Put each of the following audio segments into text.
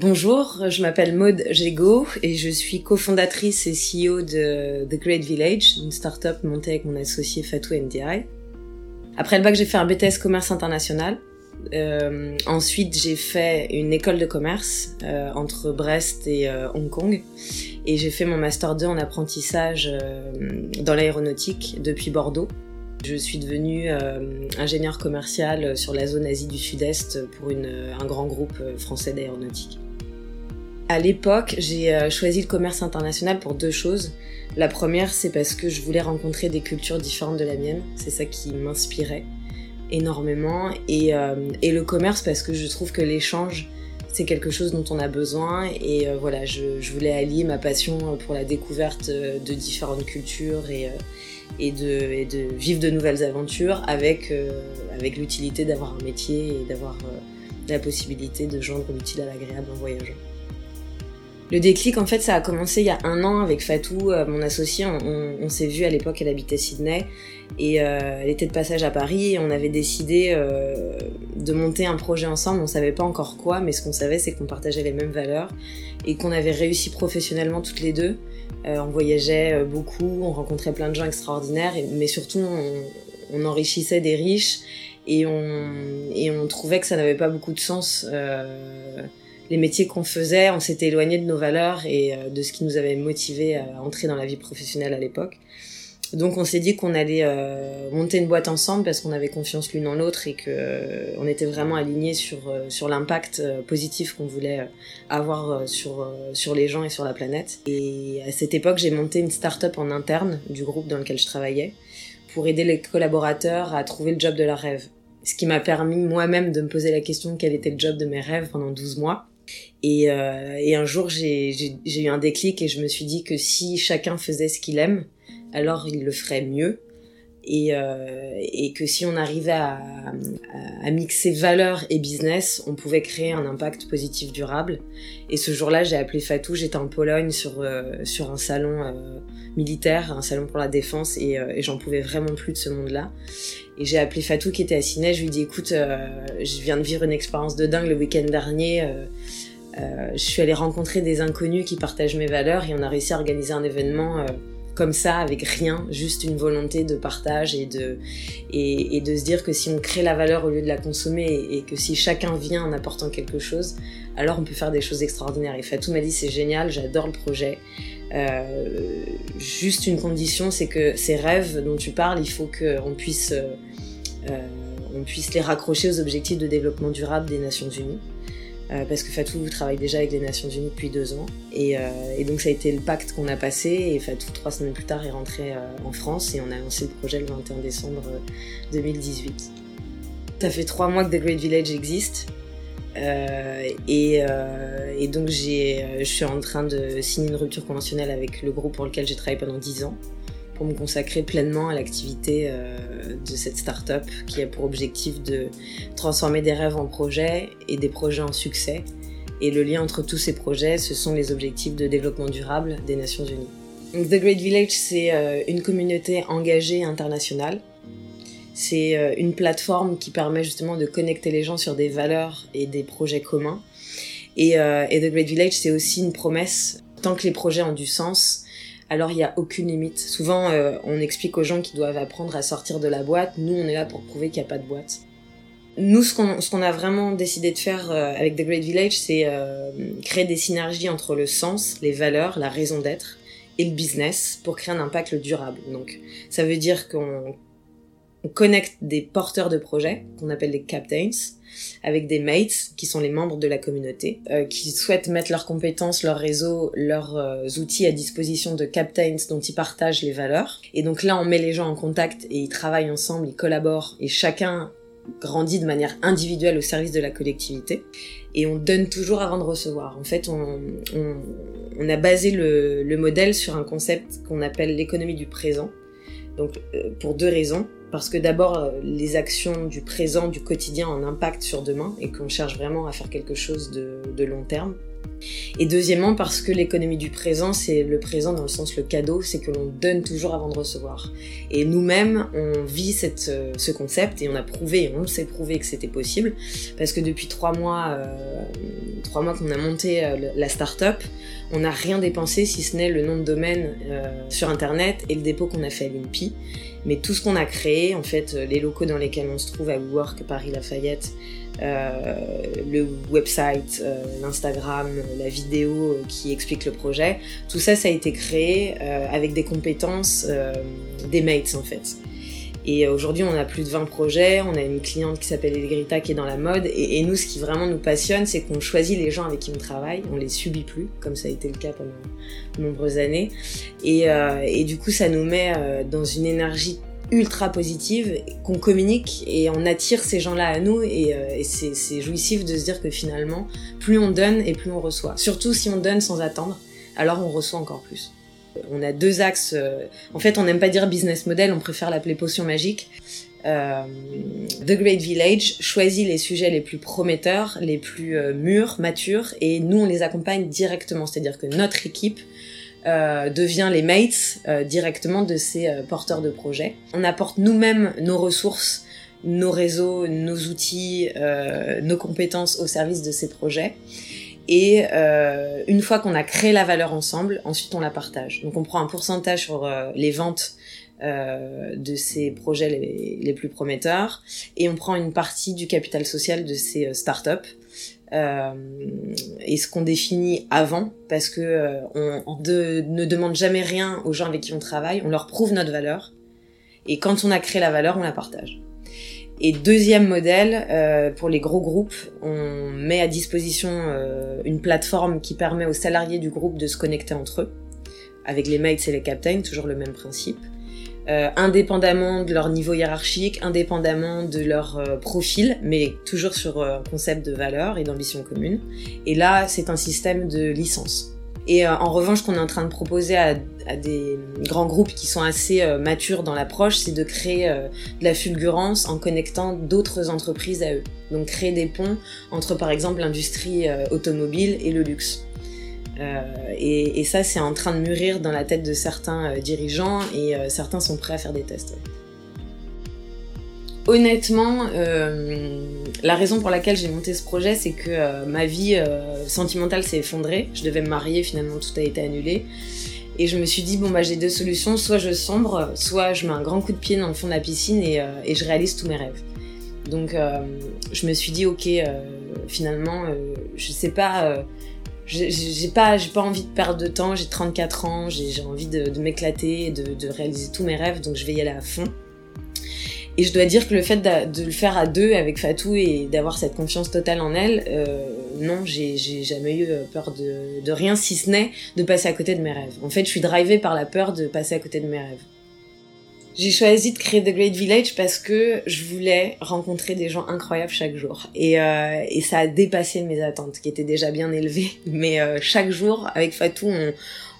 Bonjour, je m'appelle Maud Jego et je suis cofondatrice et CEO de The Great Village, une start-up montée avec mon associé Fatou NDI. Après le bac, j'ai fait un BTS commerce international. Euh, ensuite, j'ai fait une école de commerce euh, entre Brest et euh, Hong Kong. Et j'ai fait mon Master 2 en apprentissage euh, dans l'aéronautique depuis Bordeaux. Je suis devenue euh, ingénieur commercial sur la zone Asie du Sud-Est pour une, un grand groupe français d'aéronautique. À l'époque, j'ai choisi le commerce international pour deux choses. La première, c'est parce que je voulais rencontrer des cultures différentes de la mienne. C'est ça qui m'inspirait énormément. Et, euh, et, le commerce parce que je trouve que l'échange, c'est quelque chose dont on a besoin. Et euh, voilà, je, je, voulais allier ma passion pour la découverte de différentes cultures et, et, de, et de vivre de nouvelles aventures avec, euh, avec l'utilité d'avoir un métier et d'avoir la possibilité de joindre l'utile à l'agréable en voyageant. Le déclic, en fait, ça a commencé il y a un an avec Fatou, euh, mon associé. On, s'est vu à l'époque, elle habitait Sydney et euh, elle était de passage à Paris. Et on avait décidé euh, de monter un projet ensemble. On savait pas encore quoi, mais ce qu'on savait, c'est qu'on partageait les mêmes valeurs et qu'on avait réussi professionnellement toutes les deux. On voyageait beaucoup, on rencontrait plein de gens extraordinaires, mais surtout on, enrichissait des riches et on trouvait que ça n'avait pas beaucoup de sens les métiers qu'on faisait, on s'était éloigné de nos valeurs et euh, de ce qui nous avait motivé à entrer dans la vie professionnelle à l'époque. Donc on s'est dit qu'on allait euh, monter une boîte ensemble parce qu'on avait confiance l'une en l'autre et que euh, on était vraiment alignés sur sur l'impact positif qu'on voulait avoir sur sur les gens et sur la planète. Et à cette époque, j'ai monté une start-up en interne du groupe dans lequel je travaillais pour aider les collaborateurs à trouver le job de leur rêve. Ce qui m'a permis moi-même de me poser la question quel était le job de mes rêves pendant 12 mois et, euh, et un jour, j'ai eu un déclic et je me suis dit que si chacun faisait ce qu'il aime, alors il le ferait mieux. Et, euh, que si on arrivait à, mixer valeur et business, on pouvait créer un impact positif durable. Et ce jour-là, j'ai appelé Fatou, j'étais en Pologne sur, euh, sur un salon militaire, un salon pour la défense, et j'en pouvais vraiment plus de ce monde-là. Et j'ai appelé Fatou qui était à Ciné, je lui ai dit écoute, euh, je viens de vivre une expérience de dingue le week-end dernier. Euh, je suis allée rencontrer des inconnus qui partagent mes valeurs et on a réussi à organiser un événement euh, comme ça, avec rien, juste une volonté de partage et de, et, de se dire que si on crée la valeur au lieu de la consommer et, que si chacun vient en apportant quelque chose, alors on peut faire des choses extraordinaires. Et Fatou m'a dit c'est génial, j'adore le projet. Euh, juste une condition, c'est que ces rêves dont tu parles, il faut qu'on puisse, euh, on puisse les raccrocher aux objectifs de développement durable des Nations Unies. Euh, parce que Fatou travaille déjà avec les Nations Unies depuis deux ans. Et, euh, donc ça a été le pacte qu'on a passé et Fatou, trois semaines plus tard, est rentré euh, en France et on a lancé le projet le 21 décembre 2018. Ça fait trois mois que The Great Village existe. Et, et, donc je suis en train de signer une rupture conventionnelle avec le groupe pour lequel j'ai travaillé pendant dix ans pour me consacrer pleinement à l'activité euh, de cette start-up qui a pour objectif de transformer des rêves en projets et des projets en succès. Et le lien entre tous ces projets, ce sont les objectifs de développement durable des Nations Unies. Donc, The Great Village, c'est euh, une communauté engagée internationale. C'est euh, une plateforme qui permet justement de connecter les gens sur des valeurs et des projets communs. Et, euh, The Great Village, c'est aussi une promesse. Tant que les projets ont du sens, alors il n'y a aucune limite. Souvent, euh, on explique aux gens qu'ils doivent apprendre à sortir de la boîte. Nous, on est là pour prouver qu'il n'y a pas de boîte. Nous, ce qu'on a vraiment décidé de faire avec The Great Village, c'est créer des synergies entre le sens, les valeurs, la raison d'être et le business pour créer un impact durable. Donc, ça veut dire qu'on on connecte des porteurs de projets, qu'on appelle les captains, avec des mates, qui sont les membres de la communauté, euh, qui souhaitent mettre leurs compétences, leur réseau, leurs euh, outils à disposition de captains dont ils partagent les valeurs. Et donc là, on met les gens en contact et ils travaillent ensemble, ils collaborent, et chacun grandit de manière individuelle au service de la collectivité. Et on donne toujours avant de recevoir. En fait, on, a basé le modèle sur un concept qu'on appelle l'économie du présent. Donc, euh, pour deux raisons parce que d'abord euh, les actions du présent, du quotidien ont un impact sur demain et qu'on cherche vraiment à faire quelque chose de long terme. Et deuxièmement, parce que l'économie du présent, c'est le présent dans le sens le cadeau, c'est que l'on donne toujours avant de recevoir. Et nous-mêmes, on vit euh, ce concept et on a prouvé, on s'est prouvé que c'était possible, parce que depuis trois mois, euh, trois mois qu'on a monté euh, la start-up, on n'a rien dépensé si ce n'est le nom de domaine sur Internet et le dépôt qu'on a fait à l'INPI. Mais tout ce qu'on a créé, en fait, les locaux dans lesquels on se trouve à WeWork, Paris Lafayette, le website, euh, l'Instagram, la vidéo qui explique le projet. Tout ça, ça a été créé euh, avec des compétences des mates en fait. Et aujourd'hui, on a plus de 20 projets, on a une cliente qui s'appelle Elgrita qui est dans la mode. Et, nous, ce qui vraiment nous passionne, c'est qu'on choisit les gens avec qui on travaille, on les subit plus, comme ça a été le cas pendant de nombreuses années. Et, et du coup, ça nous met dans une énergie ultra positive, qu'on communique et on attire ces gens-là à nous et, euh, c'est jouissif de se dire que finalement, plus on donne et plus on reçoit. Surtout si on donne sans attendre, alors on reçoit encore plus. On a deux axes. Euh, en fait, on n'aime pas dire business model, on préfère l'appeler potion magique. Euh, The Great Village choisit les sujets les plus prometteurs, les plus mûrs, matures, et nous on les accompagne directement. C'est-à-dire que notre équipe euh, devient les mates euh, directement de ces euh, porteurs de projets. On apporte nous-mêmes nos ressources, nos réseaux, nos outils, nos compétences au service de ces projets. Et une fois qu'on a créé la valeur ensemble, ensuite on la partage. Donc on prend un pourcentage sur les ventes de ces projets les, plus prometteurs et on prend une partie du capital social de ces startups euh, et ce qu'on définit avant, parce que euh, on, ne demande jamais rien aux gens avec qui on travaille, on leur prouve notre valeur, et quand on a créé la valeur, on la partage. Et deuxième modèle, euh, pour les gros groupes, on met à disposition euh, une plateforme qui permet aux salariés du groupe de se connecter entre eux, avec les mates et les captains, toujours le même principe. Euh, indépendamment de leur niveau hiérarchique, indépendamment de leur euh, profil, mais toujours sur euh, un concept de valeur et d'ambition commune. Et là, c'est un système de licence. Et en revanche, qu'on est en train de proposer à, à, des grands groupes qui sont assez matures dans l'approche, c'est de créer de la fulgurance en connectant d'autres entreprises à eux. Donc créer des ponts entre par exemple l'industrie automobile et le luxe. Euh, et, ça, c'est en train de mûrir dans la tête de certains euh, dirigeants et euh, certains sont prêts à faire des tests. Honnêtement, la raison pour laquelle j'ai monté ce projet, c'est que ma vie sentimentale s'est effondrée. Je devais me marier, finalement tout a été annulé. Et je me suis dit, bon, bah, j'ai deux solutions. Soit je sombre, soit je mets un grand coup de pied dans le fond de la piscine et, et je réalise tous mes rêves. Donc, je me suis dit, ok, finalement, je sais pas j'ai pas pas envie de perdre de temps j'ai 34 ans j'ai envie de, de m'éclater de, de, réaliser tous mes rêves donc je vais y aller à fond. Et je dois dire que le fait de, le faire à deux avec Fatou et d'avoir cette confiance totale en elle euh, non j'ai jamais eu euh, peur de, de rien si ce n'est de passer à côté de mes rêves. En fait je suis drivée par la peur de passer à côté de mes rêves j'ai choisi de créer The Great Village parce que je voulais rencontrer des gens incroyables chaque jour. Et, euh, et ça a dépassé mes attentes, qui étaient déjà bien élevées. Mais euh, chaque jour, avec Fatou, on,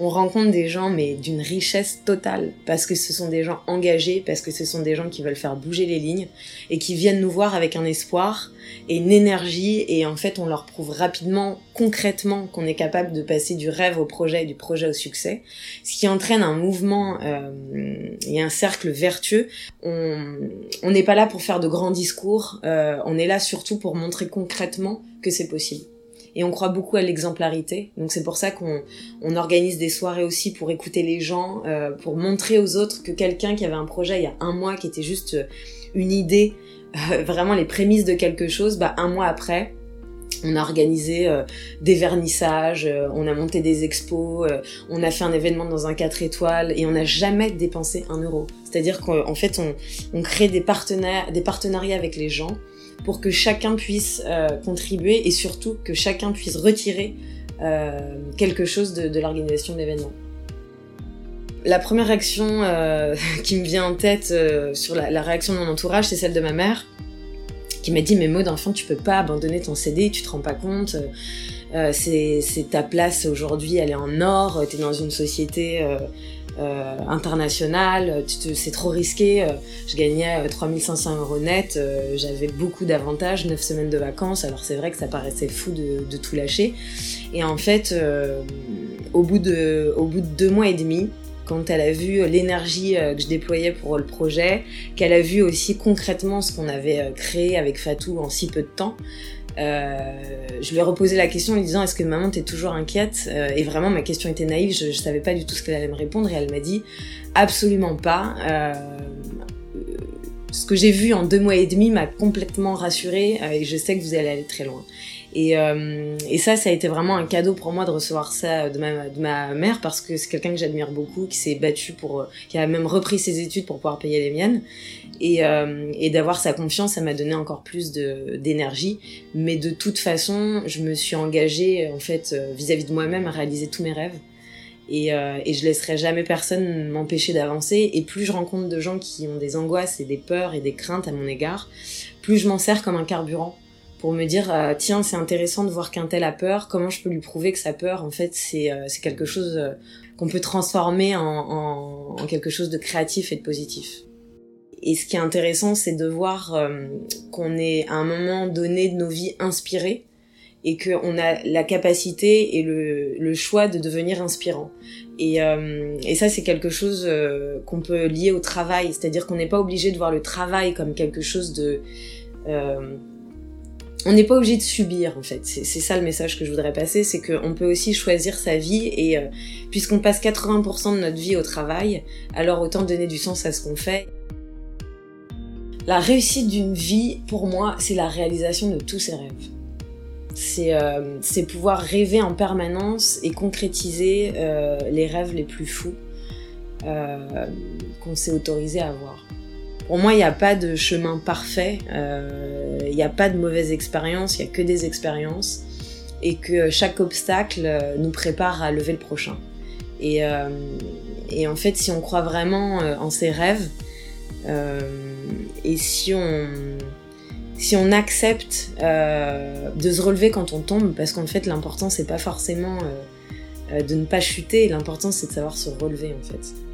on rencontre des gens mais d'une richesse totale parce que ce sont des gens engagés, parce que ce sont des gens qui veulent faire bouger les lignes et qui viennent nous voir avec un espoir et une énergie et en fait on leur prouve rapidement, concrètement qu'on est capable de passer du rêve au projet et du projet au succès, ce qui entraîne un mouvement euh, et un cercle vertueux. On n'est pas là pour faire de grands discours, euh, on est là surtout pour montrer concrètement que c'est possible et on croit beaucoup à l'exemplarité. Donc c'est pour ça qu'on on organise des soirées aussi pour écouter les gens, euh, pour montrer aux autres que quelqu'un qui avait un projet il y a un mois qui était juste euh, une idée, euh, vraiment les prémices de quelque chose, bah un mois après, on a organisé des vernissages, on a monté des expos, on a fait un événement dans un 4 étoiles et on n'a jamais dépensé un euro. C'est-à-dire qu'en fait, on, crée des, des partenariats avec les gens pour que chacun puisse euh, contribuer et surtout que chacun puisse retirer euh, quelque chose de, l'organisation de l'événement. La première réaction euh, qui me vient en tête sur la, réaction de mon entourage, c'est celle de ma mère, qui m'a dit mais Maud, enfant, tu peux pas abandonner ton CD, tu te rends pas compte. C'est ta place aujourd'hui, elle est en or, tu es dans une société euh, international, c'est trop risqué. Je gagnais 3500 euros net, j'avais beaucoup d'avantages, 9 semaines de vacances, alors c'est vrai que ça paraissait fou de, tout lâcher. Et en fait, au, bout de, au bout de deux mois et demi, quand elle a vu l'énergie que je déployais pour le projet, qu'elle a vu aussi concrètement ce qu'on avait créé avec Fatou en si peu de temps, euh, je lui ai reposé la question en lui disant est-ce que maman t'es toujours inquiète? Euh, Et vraiment ma question était naïve, je, je savais pas du tout ce qu'elle allait me répondre et elle m'a dit absolument pas. Euh, ce que j'ai vu en deux mois et demi m'a complètement rassurée et je sais que vous allez aller très loin. Et, euh, et, ça, ça a été vraiment un cadeau pour moi de recevoir ça de ma, de ma mère parce que c'est quelqu'un que j'admire beaucoup, qui s'est battu pour, qui a même repris ses études pour pouvoir payer les miennes. Et, euh, d'avoir sa confiance, ça m'a donné encore plus d'énergie. Mais de toute façon, je me suis engagée en fait euh, vis-à-vis de moi-même à réaliser tous mes rêves. Et, euh, et je laisserai jamais personne m'empêcher d'avancer. Et plus je rencontre de gens qui ont des angoisses et des peurs et des craintes à mon égard, plus je m'en sers comme un carburant pour me dire euh, tiens c'est intéressant de voir qu'un tel a peur comment je peux lui prouver que sa peur en fait c'est euh, c'est quelque chose euh, qu'on peut transformer en, en, en, quelque chose de créatif et de positif et ce qui est intéressant c'est de voir qu'on est à un moment donné de nos vies inspirés et qu'on a la capacité et le, le, choix de devenir inspirant. Et, et ça, c'est quelque chose qu'on peut lier au travail, c'est-à-dire qu'on n'est pas obligé de voir le travail comme quelque chose de on n'est pas obligé de subir en fait. C'est ça le message que je voudrais passer, c'est qu'on peut aussi choisir sa vie et euh, puisqu'on passe 80% de notre vie au travail, alors autant donner du sens à ce qu'on fait. La réussite d'une vie, pour moi, c'est la réalisation de tous ses rêves. C'est euh, pouvoir rêver en permanence et concrétiser euh, les rêves les plus fous qu'on s'est autorisé à avoir. Pour moi, il n'y a pas de chemin parfait, euh, il n'y a pas de mauvaise expérience, il n'y a que des expériences, et que chaque obstacle euh, nous prépare à lever le prochain. Et, euh, en fait, si on croit vraiment en ses rêves, et si on, si on accepte de se relever quand on tombe, parce qu'en fait, l'important, c'est pas forcément de ne pas chuter, l'important, c'est de savoir se relever, en fait.